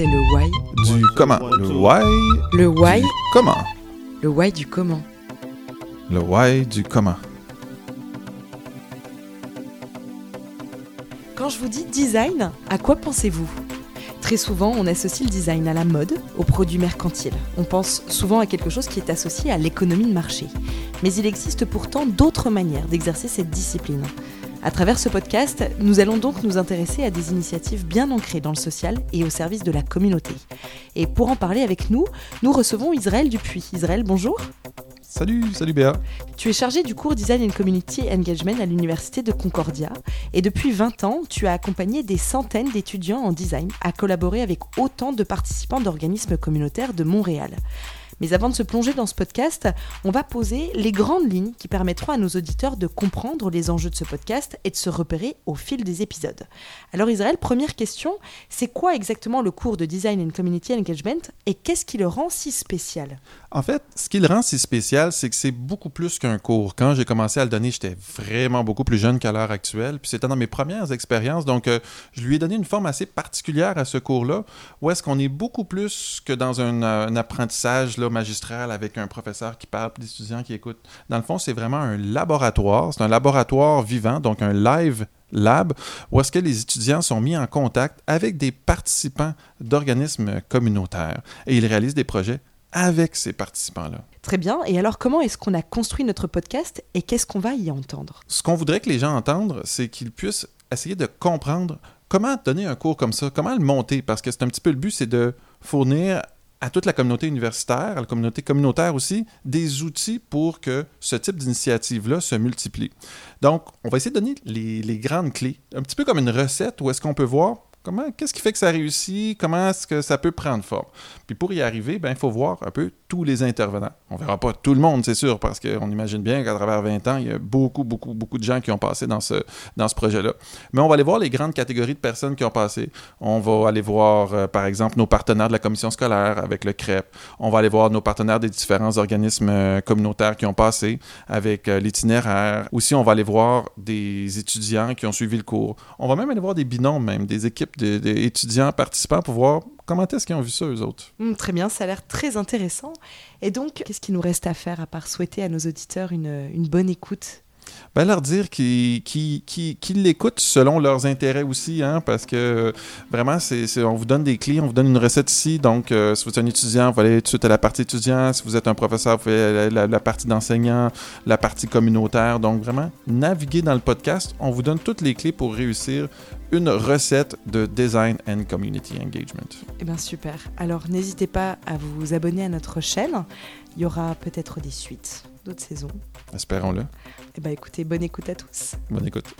c'est le why Du comment? Le why. Le why du comment? Le why du comment Le why du comment. Quand je vous dis design, à quoi pensez-vous? Très souvent, on associe le design à la mode, aux produits mercantiles. On pense souvent à quelque chose qui est associé à l'économie de marché. Mais il existe pourtant d'autres manières d'exercer cette discipline. À travers ce podcast, nous allons donc nous intéresser à des initiatives bien ancrées dans le social et au service de la communauté. Et pour en parler avec nous, nous recevons Israël Dupuis. Israël, bonjour. Salut, salut Béa. Tu es chargé du cours Design and Community Engagement à l'Université de Concordia et depuis 20 ans, tu as accompagné des centaines d'étudiants en design à collaborer avec autant de participants d'organismes communautaires de Montréal. Mais avant de se plonger dans ce podcast, on va poser les grandes lignes qui permettront à nos auditeurs de comprendre les enjeux de ce podcast et de se repérer au fil des épisodes. Alors Israël, première question, c'est quoi exactement le cours de Design and Community Engagement et qu'est-ce qui le rend si spécial? En fait, ce qui le rend si spécial, c'est que c'est beaucoup plus qu'un cours. Quand j'ai commencé à le donner, j'étais vraiment beaucoup plus jeune qu'à l'heure actuelle, puis c'était dans mes premières expériences, donc euh, je lui ai donné une forme assez particulière à ce cours-là, où est-ce qu'on est beaucoup plus que dans un, euh, un apprentissage là, magistral avec un professeur qui parle, des étudiants qui écoutent. Dans le fond, c'est vraiment un laboratoire. C'est un laboratoire vivant, donc un live lab, où est-ce que les étudiants sont mis en contact avec des participants d'organismes communautaires et ils réalisent des projets avec ces participants-là. Très bien. Et alors, comment est-ce qu'on a construit notre podcast et qu'est-ce qu'on va y entendre? Ce qu'on voudrait que les gens entendent, c'est qu'ils puissent essayer de comprendre comment donner un cours comme ça, comment le monter, parce que c'est un petit peu le but, c'est de fournir à toute la communauté universitaire, à la communauté communautaire aussi, des outils pour que ce type d'initiative-là se multiplie. Donc, on va essayer de donner les, grandes clés, un petit peu comme une recette où est-ce qu'on peut voir Comment, qu'est-ce qui fait que ça réussit? Comment est-ce que ça peut prendre forme? Puis pour y arriver, ben, il faut voir un peu tous les intervenants. On verra pas tout le monde, c'est sûr, parce qu'on imagine bien qu'à travers 20 ans, il y a beaucoup, beaucoup, beaucoup de gens qui ont passé dans ce, dans ce projet-là. Mais on va aller voir les grandes catégories de personnes qui ont passé. On va aller voir, euh, par exemple, nos partenaires de la commission scolaire avec le CREP. On va aller voir nos partenaires des différents organismes euh, communautaires qui ont passé avec euh, l'itinéraire. Aussi, on va aller voir des étudiants qui ont suivi le cours. On va même aller voir des binômes, même, des équipes d'étudiants participants pour voir comment est-ce qu'ils ont vu ça, eux autres? Mmh, très bien, ça a l'air très intéressant. Et donc, qu'est-ce qu'il nous reste à faire à part souhaiter à nos auditeurs une, une bonne écoute? Ben leur dire qu'ils qu qu qu l'écoutent selon leurs intérêts aussi, hein, parce que vraiment, c'est on vous donne des clés, on vous donne une recette ici. Donc, euh, si vous êtes un étudiant, vous allez tout de suite à la partie étudiant. Si vous êtes un professeur, vous aller à la, la partie d'enseignant, la partie communautaire. Donc, vraiment, naviguez dans le podcast. On vous donne toutes les clés pour réussir une recette de design and community engagement. Eh bien, super. Alors, n'hésitez pas à vous abonner à notre chaîne. Il y aura peut-être des suites, d'autres saisons. Espérons-le. Eh bien, écoutez, bonne écoute à tous. Bonne écoute.